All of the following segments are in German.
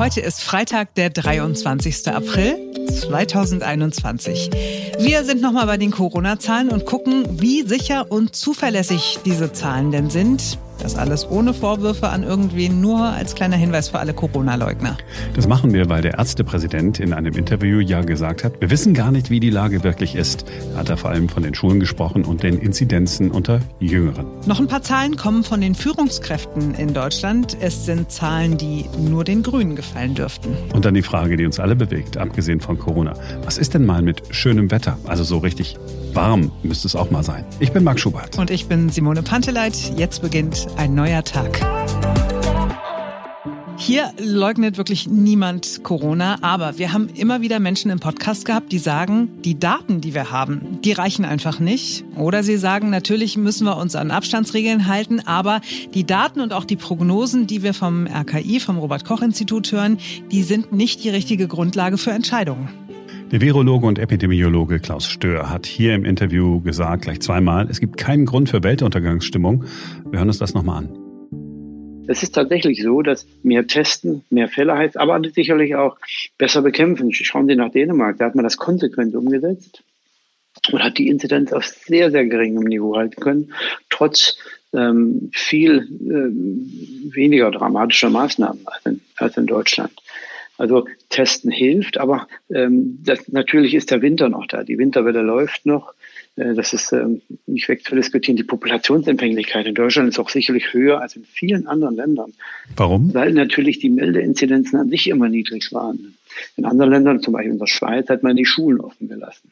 Heute ist Freitag, der 23. April 2021. Wir sind nochmal bei den Corona-Zahlen und gucken, wie sicher und zuverlässig diese Zahlen denn sind. Das alles ohne Vorwürfe an irgendwen, nur als kleiner Hinweis für alle Corona-Leugner. Das machen wir, weil der Ärztepräsident in einem Interview ja gesagt hat, wir wissen gar nicht, wie die Lage wirklich ist. Hat er vor allem von den Schulen gesprochen und den Inzidenzen unter Jüngeren. Noch ein paar Zahlen kommen von den Führungskräften in Deutschland. Es sind Zahlen, die nur den Grünen gefallen dürften. Und dann die Frage, die uns alle bewegt, abgesehen von Corona. Was ist denn mal mit schönem Wetter? Also so richtig warm müsste es auch mal sein. Ich bin Marc Schubert. Und ich bin Simone Panteleit. Jetzt beginnt ein neuer Tag. Hier leugnet wirklich niemand Corona, aber wir haben immer wieder Menschen im Podcast gehabt, die sagen, die Daten, die wir haben, die reichen einfach nicht. Oder sie sagen, natürlich müssen wir uns an Abstandsregeln halten, aber die Daten und auch die Prognosen, die wir vom RKI, vom Robert Koch Institut hören, die sind nicht die richtige Grundlage für Entscheidungen. Der Virologe und Epidemiologe Klaus Stör hat hier im Interview gesagt, gleich zweimal, es gibt keinen Grund für Weltuntergangsstimmung. Wir hören uns das nochmal an. Es ist tatsächlich so, dass mehr testen, mehr Fälle heißt, aber sicherlich auch besser bekämpfen. Schauen Sie nach Dänemark, da hat man das konsequent umgesetzt und hat die Inzidenz auf sehr, sehr geringem Niveau halten können, trotz ähm, viel ähm, weniger dramatischer Maßnahmen als in, als in Deutschland. Also Testen hilft, aber ähm, das, natürlich ist der Winter noch da. Die Winterwelle läuft noch. Äh, das ist ähm, nicht wegzudiskutieren. Die Populationsempfänglichkeit in Deutschland ist auch sicherlich höher als in vielen anderen Ländern. Warum? Weil natürlich die Meldeinzidenzen an sich immer niedrig waren. In anderen Ländern, zum Beispiel in der Schweiz, hat man die Schulen offen gelassen.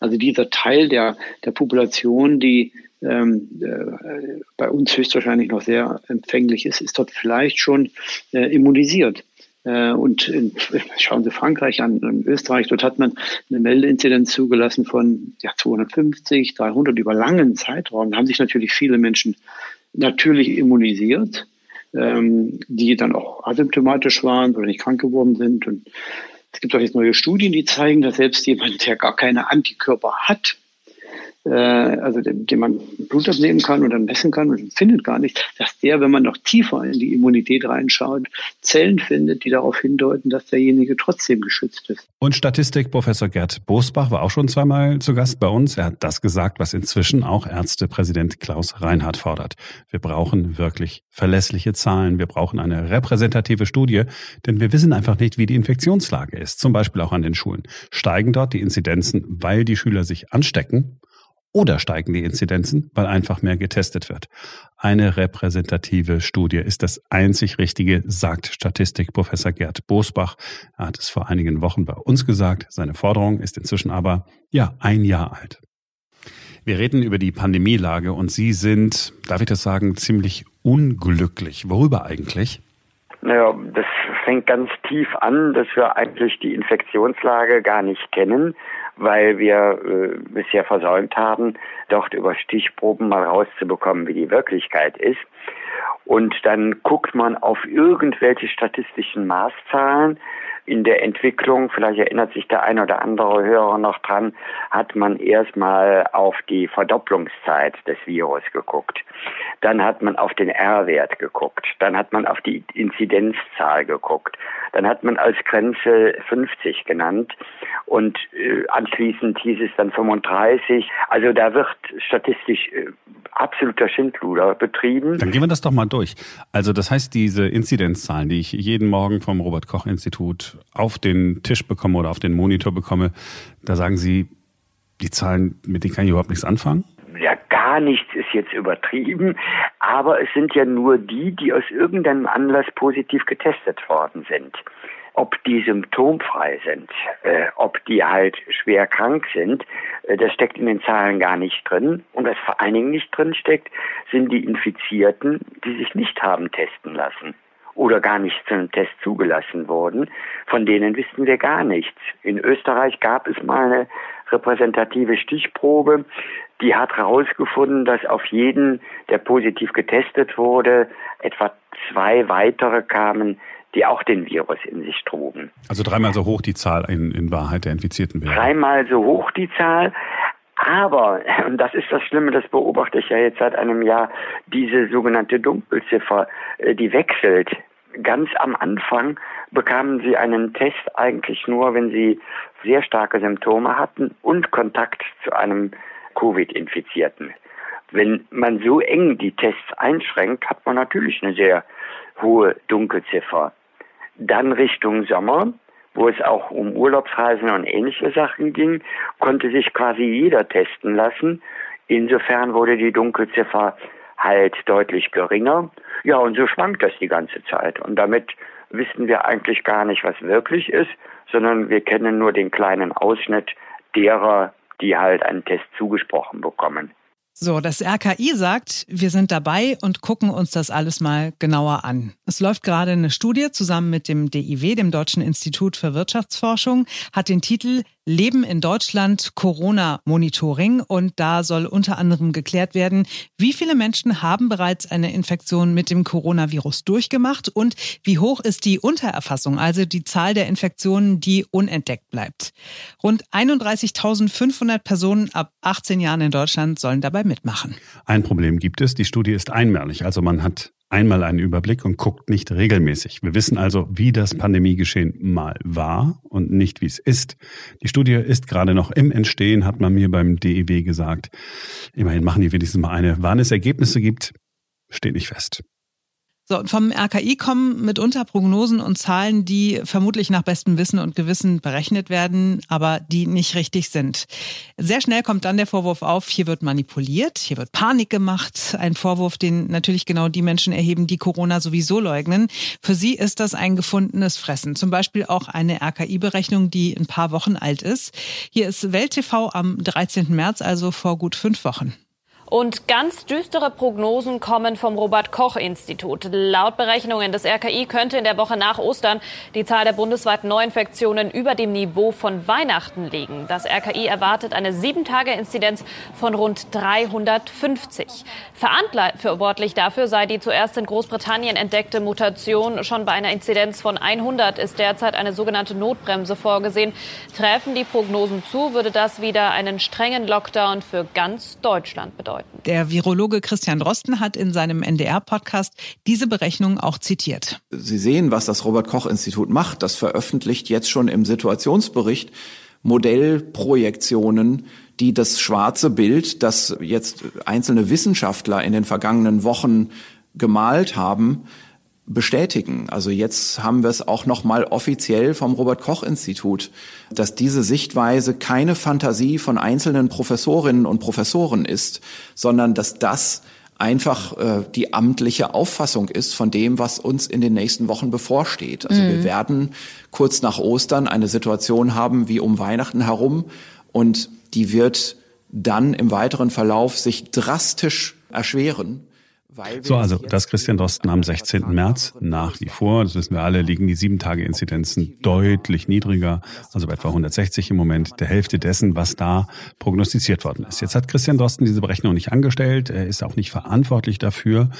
Also dieser Teil der, der Population, die ähm, äh, bei uns höchstwahrscheinlich noch sehr empfänglich ist, ist dort vielleicht schon äh, immunisiert. Äh, und in, schauen Sie Frankreich an, in Österreich, dort hat man eine Meldeinzidenz zugelassen von ja, 250, 300 über langen Zeitraum. Da haben sich natürlich viele Menschen natürlich immunisiert, ähm, die dann auch asymptomatisch waren oder nicht krank geworden sind. Und es gibt auch jetzt neue Studien, die zeigen, dass selbst jemand, der gar keine Antikörper hat, äh, also den, den man Blut abnehmen kann dann messen kann und findet gar nicht, dass der, wenn man noch tiefer in die Immunität reinschaut, Zellen findet, die darauf hindeuten, dass derjenige trotzdem geschützt ist. Und Statistikprofessor Gerd Bosbach war auch schon zweimal zu Gast bei uns. Er hat das gesagt, was inzwischen auch Ärztepräsident Klaus Reinhardt fordert. Wir brauchen wirklich verlässliche Zahlen. Wir brauchen eine repräsentative Studie, denn wir wissen einfach nicht, wie die Infektionslage ist. Zum Beispiel auch an den Schulen. Steigen dort die Inzidenzen, weil die Schüler sich anstecken? Oder steigen die Inzidenzen, weil einfach mehr getestet wird? Eine repräsentative Studie ist das einzig Richtige, sagt Statistikprofessor Gerd Bosbach. Er hat es vor einigen Wochen bei uns gesagt. Seine Forderung ist inzwischen aber, ja, ein Jahr alt. Wir reden über die Pandemielage und Sie sind, darf ich das sagen, ziemlich unglücklich. Worüber eigentlich? Naja, das fängt ganz tief an, dass wir eigentlich die Infektionslage gar nicht kennen weil wir äh, bisher versäumt haben, dort über Stichproben mal rauszubekommen, wie die Wirklichkeit ist. Und dann guckt man auf irgendwelche statistischen Maßzahlen, in der Entwicklung, vielleicht erinnert sich der ein oder andere Hörer noch dran, hat man erstmal auf die Verdopplungszeit des Virus geguckt. Dann hat man auf den R-Wert geguckt. Dann hat man auf die Inzidenzzahl geguckt. Dann hat man als Grenze 50 genannt und äh, anschließend hieß es dann 35. Also da wird statistisch äh, absoluter Schindluder betrieben. Dann gehen wir das doch mal durch. Also das heißt, diese Inzidenzzahlen, die ich jeden Morgen vom Robert Koch Institut auf den Tisch bekomme oder auf den Monitor bekomme, da sagen Sie, die Zahlen, mit denen kann ich überhaupt nichts anfangen? Ja, gar nichts ist jetzt übertrieben, aber es sind ja nur die, die aus irgendeinem Anlass positiv getestet worden sind. Ob die symptomfrei sind, äh, ob die halt schwer krank sind, äh, das steckt in den Zahlen gar nicht drin. Und was vor allen Dingen nicht drin steckt, sind die Infizierten, die sich nicht haben testen lassen oder gar nicht zu einem Test zugelassen wurden. Von denen wissen wir gar nichts. In Österreich gab es mal eine repräsentative Stichprobe, die hat herausgefunden, dass auf jeden, der positiv getestet wurde, etwa zwei weitere kamen, die auch den Virus in sich trugen. Also dreimal so hoch die Zahl in, in Wahrheit der Infizierten wäre. Dreimal so hoch die Zahl. Aber, und das ist das Schlimme, das beobachte ich ja jetzt seit einem Jahr, diese sogenannte Dunkelziffer, äh, die wechselt ganz am Anfang bekamen sie einen Test eigentlich nur, wenn sie sehr starke Symptome hatten und Kontakt zu einem Covid-Infizierten. Wenn man so eng die Tests einschränkt, hat man natürlich eine sehr hohe Dunkelziffer. Dann Richtung Sommer, wo es auch um Urlaubsreisen und ähnliche Sachen ging, konnte sich quasi jeder testen lassen. Insofern wurde die Dunkelziffer halt deutlich geringer. Ja, und so schwankt das die ganze Zeit. Und damit wissen wir eigentlich gar nicht, was wirklich ist, sondern wir kennen nur den kleinen Ausschnitt derer, die halt einen Test zugesprochen bekommen. So, das RKI sagt, wir sind dabei und gucken uns das alles mal genauer an. Es läuft gerade eine Studie zusammen mit dem DIW, dem Deutschen Institut für Wirtschaftsforschung, hat den Titel Leben in Deutschland Corona-Monitoring und da soll unter anderem geklärt werden, wie viele Menschen haben bereits eine Infektion mit dem Coronavirus durchgemacht und wie hoch ist die Untererfassung, also die Zahl der Infektionen, die unentdeckt bleibt. Rund 31.500 Personen ab 18 Jahren in Deutschland sollen dabei mitmachen. Ein Problem gibt es, die Studie ist einmalig, also man hat einmal einen Überblick und guckt nicht regelmäßig. Wir wissen also, wie das Pandemiegeschehen mal war und nicht wie es ist. Die Studie ist gerade noch im Entstehen, hat man mir beim DEW gesagt. Immerhin machen die wenigstens mal eine. Wann es Ergebnisse gibt, steht nicht fest. So, vom RKI kommen mitunter Prognosen und Zahlen, die vermutlich nach bestem Wissen und Gewissen berechnet werden, aber die nicht richtig sind. Sehr schnell kommt dann der Vorwurf auf, hier wird manipuliert, hier wird Panik gemacht. Ein Vorwurf, den natürlich genau die Menschen erheben, die Corona sowieso leugnen. Für sie ist das ein gefundenes Fressen. Zum Beispiel auch eine RKI-Berechnung, die ein paar Wochen alt ist. Hier ist Welt TV am 13. März, also vor gut fünf Wochen. Und ganz düstere Prognosen kommen vom Robert Koch Institut. Laut Berechnungen des RKI könnte in der Woche nach Ostern die Zahl der bundesweiten Neuinfektionen über dem Niveau von Weihnachten liegen. Das RKI erwartet eine 7-Tage-Inzidenz von rund 350. Verantwortlich dafür sei die zuerst in Großbritannien entdeckte Mutation. Schon bei einer Inzidenz von 100 ist derzeit eine sogenannte Notbremse vorgesehen. Treffen die Prognosen zu, würde das wieder einen strengen Lockdown für ganz Deutschland bedeuten bedeuten. Der Virologe Christian Drosten hat in seinem NDR-Podcast diese Berechnung auch zitiert. Sie sehen, was das Robert-Koch-Institut macht. Das veröffentlicht jetzt schon im Situationsbericht Modellprojektionen, die das schwarze Bild, das jetzt einzelne Wissenschaftler in den vergangenen Wochen gemalt haben, bestätigen. Also jetzt haben wir es auch noch mal offiziell vom Robert Koch Institut, dass diese Sichtweise keine Fantasie von einzelnen Professorinnen und Professoren ist, sondern dass das einfach äh, die amtliche Auffassung ist von dem, was uns in den nächsten Wochen bevorsteht. Also mhm. wir werden kurz nach Ostern eine Situation haben wie um Weihnachten herum und die wird dann im weiteren Verlauf sich drastisch erschweren. So, also das Christian Drosten am 16. März nach wie vor, das wissen wir alle, liegen die sieben Tage Inzidenzen deutlich niedriger, also bei etwa 160 im Moment, der Hälfte dessen, was da prognostiziert worden ist. Jetzt hat Christian Drosten diese Berechnung nicht angestellt, er ist auch nicht verantwortlich dafür,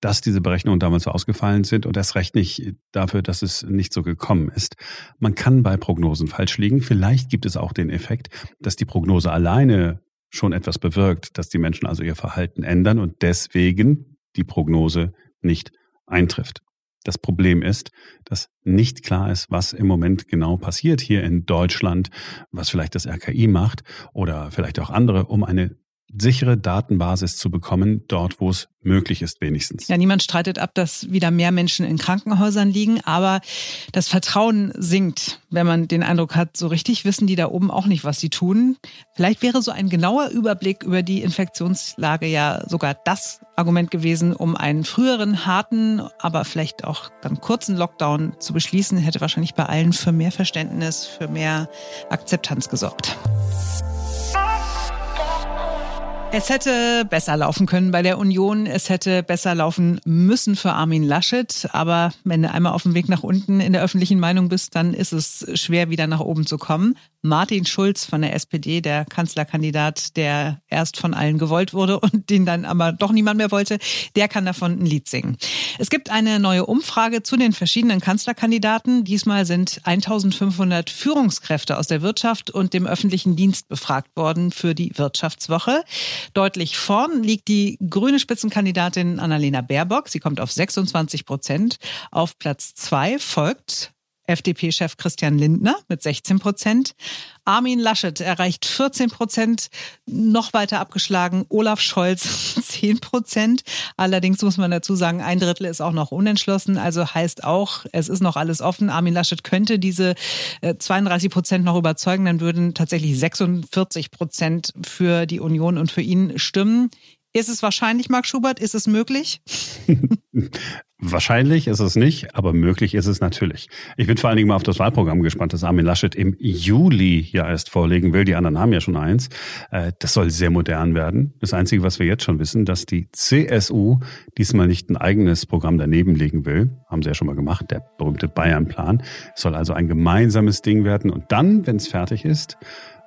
dass diese Berechnungen damals so ausgefallen sind und erst recht nicht dafür, dass es nicht so gekommen ist. Man kann bei Prognosen falsch liegen. Vielleicht gibt es auch den Effekt, dass die Prognose alleine schon etwas bewirkt, dass die Menschen also ihr Verhalten ändern und deswegen die Prognose nicht eintrifft. Das Problem ist, dass nicht klar ist, was im Moment genau passiert hier in Deutschland, was vielleicht das RKI macht oder vielleicht auch andere, um eine sichere Datenbasis zu bekommen, dort wo es möglich ist wenigstens. Ja, niemand streitet ab, dass wieder mehr Menschen in Krankenhäusern liegen, aber das Vertrauen sinkt, wenn man den Eindruck hat, so richtig wissen die da oben auch nicht, was sie tun. Vielleicht wäre so ein genauer Überblick über die Infektionslage ja sogar das Argument gewesen, um einen früheren harten, aber vielleicht auch dann kurzen Lockdown zu beschließen, hätte wahrscheinlich bei allen für mehr Verständnis, für mehr Akzeptanz gesorgt. Es hätte besser laufen können bei der Union. Es hätte besser laufen müssen für Armin Laschet. Aber wenn du einmal auf dem Weg nach unten in der öffentlichen Meinung bist, dann ist es schwer, wieder nach oben zu kommen. Martin Schulz von der SPD, der Kanzlerkandidat, der erst von allen gewollt wurde und den dann aber doch niemand mehr wollte, der kann davon ein Lied singen. Es gibt eine neue Umfrage zu den verschiedenen Kanzlerkandidaten. Diesmal sind 1500 Führungskräfte aus der Wirtschaft und dem öffentlichen Dienst befragt worden für die Wirtschaftswoche. Deutlich vorn liegt die grüne Spitzenkandidatin Annalena Baerbock. Sie kommt auf 26 Prozent. Auf Platz zwei folgt FDP-Chef Christian Lindner mit 16 Prozent. Armin Laschet erreicht 14 Prozent, noch weiter abgeschlagen. Olaf Scholz 10 Prozent. Allerdings muss man dazu sagen, ein Drittel ist auch noch unentschlossen. Also heißt auch, es ist noch alles offen. Armin Laschet könnte diese 32 äh, Prozent noch überzeugen. Dann würden tatsächlich 46 Prozent für die Union und für ihn stimmen. Ist es wahrscheinlich, Marc Schubert? Ist es möglich? Wahrscheinlich ist es nicht, aber möglich ist es natürlich. Ich bin vor allen Dingen mal auf das Wahlprogramm gespannt, das Armin Laschet im Juli ja erst vorlegen will. Die anderen haben ja schon eins. Äh, das soll sehr modern werden. Das Einzige, was wir jetzt schon wissen, dass die CSU diesmal nicht ein eigenes Programm daneben legen will. Haben sie ja schon mal gemacht, der berühmte Bayern-Plan. Es soll also ein gemeinsames Ding werden. Und dann, wenn es fertig ist,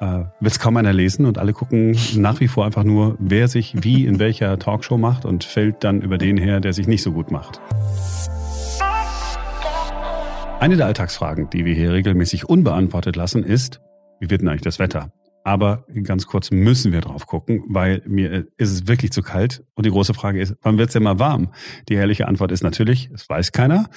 äh, wird es kaum einer lesen und alle gucken nach wie vor einfach nur, wer sich wie in welcher Talkshow macht und fällt dann über den her, der sich nicht so gut macht. Eine der Alltagsfragen, die wir hier regelmäßig unbeantwortet lassen, ist, wie wird denn eigentlich das Wetter? Aber ganz kurz müssen wir drauf gucken, weil mir ist es wirklich zu kalt. Und die große Frage ist, wann wird es denn mal warm? Die ehrliche Antwort ist natürlich, es weiß keiner.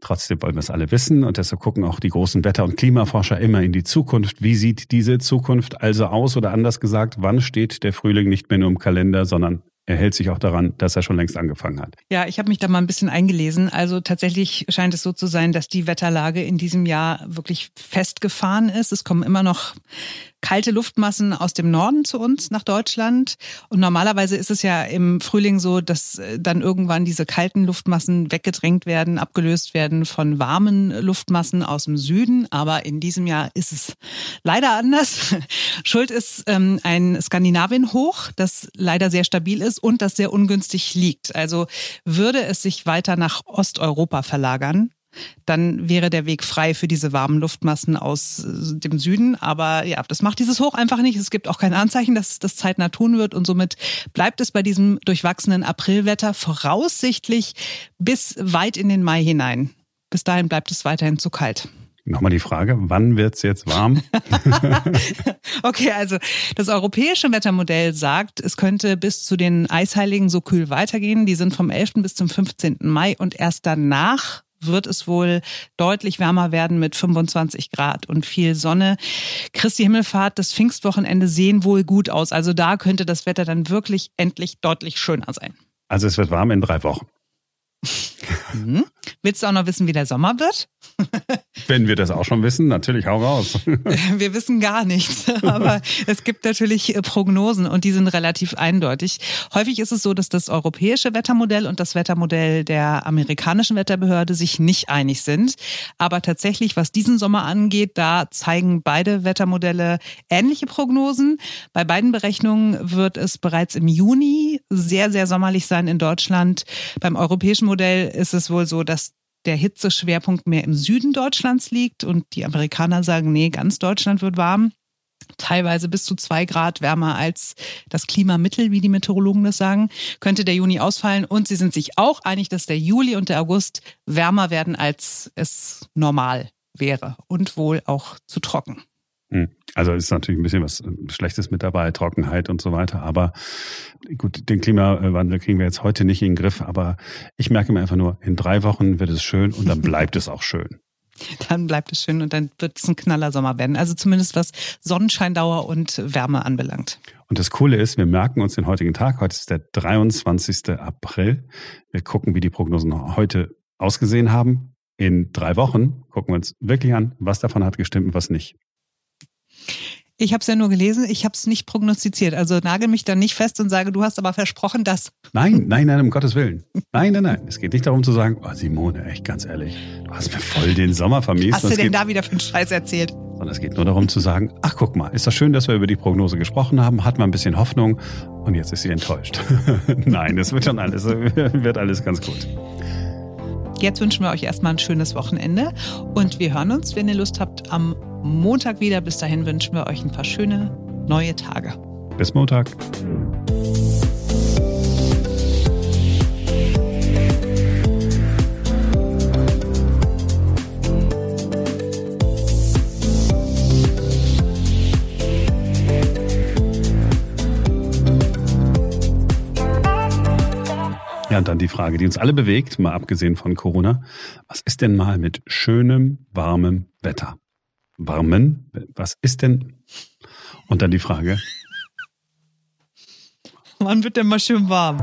Trotzdem wollen wir es alle wissen und deshalb gucken auch die großen Wetter- und Klimaforscher immer in die Zukunft. Wie sieht diese Zukunft also aus oder anders gesagt, wann steht der Frühling nicht mehr nur im Kalender, sondern er hält sich auch daran, dass er schon längst angefangen hat. Ja, ich habe mich da mal ein bisschen eingelesen. Also tatsächlich scheint es so zu sein, dass die Wetterlage in diesem Jahr wirklich festgefahren ist. Es kommen immer noch kalte Luftmassen aus dem Norden zu uns nach Deutschland. Und normalerweise ist es ja im Frühling so, dass äh, dann irgendwann diese kalten Luftmassen weggedrängt werden, abgelöst werden von warmen Luftmassen aus dem Süden. Aber in diesem Jahr ist es leider anders. Schuld ist ähm, ein Skandinavien-Hoch, das leider sehr stabil ist und das sehr ungünstig liegt. Also würde es sich weiter nach Osteuropa verlagern, dann wäre der Weg frei für diese warmen Luftmassen aus äh, dem Süden. Aber ja, das macht dieses Hoch einfach nicht. Es gibt auch kein Anzeichen, dass das zeitnah tun wird. Und somit bleibt es bei diesem durchwachsenen Aprilwetter voraussichtlich bis weit in den Mai hinein. Bis dahin bleibt es weiterhin zu kalt. Nochmal die Frage, wann wird's jetzt warm? okay, also das europäische Wettermodell sagt, es könnte bis zu den Eisheiligen so kühl weitergehen. Die sind vom 11. bis zum 15. Mai und erst danach wird es wohl deutlich wärmer werden mit 25 Grad und viel Sonne. Christi Himmelfahrt, das Pfingstwochenende sehen wohl gut aus. Also da könnte das Wetter dann wirklich endlich deutlich schöner sein. Also es wird warm in drei Wochen. Mhm. Willst du auch noch wissen, wie der Sommer wird? Wenn wir das auch schon wissen, natürlich hau raus. Wir wissen gar nichts, aber es gibt natürlich äh, Prognosen und die sind relativ eindeutig. Häufig ist es so, dass das europäische Wettermodell und das Wettermodell der amerikanischen Wetterbehörde sich nicht einig sind. Aber tatsächlich, was diesen Sommer angeht, da zeigen beide Wettermodelle ähnliche Prognosen. Bei beiden Berechnungen wird es bereits im Juni sehr, sehr sommerlich sein in Deutschland. Beim europäischen Modell ist es wohl so, dass der Hitzeschwerpunkt mehr im Süden Deutschlands liegt und die Amerikaner sagen, nee, ganz Deutschland wird warm. Teilweise bis zu zwei Grad wärmer als das Klimamittel, wie die Meteorologen das sagen, könnte der Juni ausfallen. Und sie sind sich auch einig, dass der Juli und der August wärmer werden, als es normal wäre und wohl auch zu trocken. Hm. Also ist natürlich ein bisschen was äh, Schlechtes mit dabei, Trockenheit und so weiter. Aber gut, den Klimawandel kriegen wir jetzt heute nicht in den Griff. Aber ich merke mir einfach nur, in drei Wochen wird es schön und dann bleibt es auch schön. Dann bleibt es schön und dann wird es ein knaller Sommer werden. Also zumindest was Sonnenscheindauer und Wärme anbelangt. Und das Coole ist, wir merken uns den heutigen Tag. Heute ist der 23. April. Wir gucken, wie die Prognosen heute ausgesehen haben. In drei Wochen gucken wir uns wirklich an, was davon hat gestimmt und was nicht. Ich habe es ja nur gelesen, ich habe es nicht prognostiziert. Also nagel mich da nicht fest und sage, du hast aber versprochen, dass. Nein, nein, nein, um Gottes Willen. Nein, nein, nein. Es geht nicht darum zu sagen, oh Simone, echt ganz ehrlich, du hast mir voll den Sommer vermisst. Hast du denn da wieder für einen Scheiß erzählt? Sondern es geht nur darum zu sagen, ach guck mal, ist das schön, dass wir über die Prognose gesprochen haben, hat man ein bisschen Hoffnung und jetzt ist sie enttäuscht. nein, es wird schon alles, wird alles ganz gut. Jetzt wünschen wir euch erstmal ein schönes Wochenende und wir hören uns, wenn ihr Lust habt, am Montag wieder. Bis dahin wünschen wir euch ein paar schöne neue Tage. Bis Montag. Ja, und dann die Frage, die uns alle bewegt, mal abgesehen von Corona. Was ist denn mal mit schönem, warmem Wetter? Warmen? Was ist denn? Und dann die Frage. Wann wird denn mal schön warm?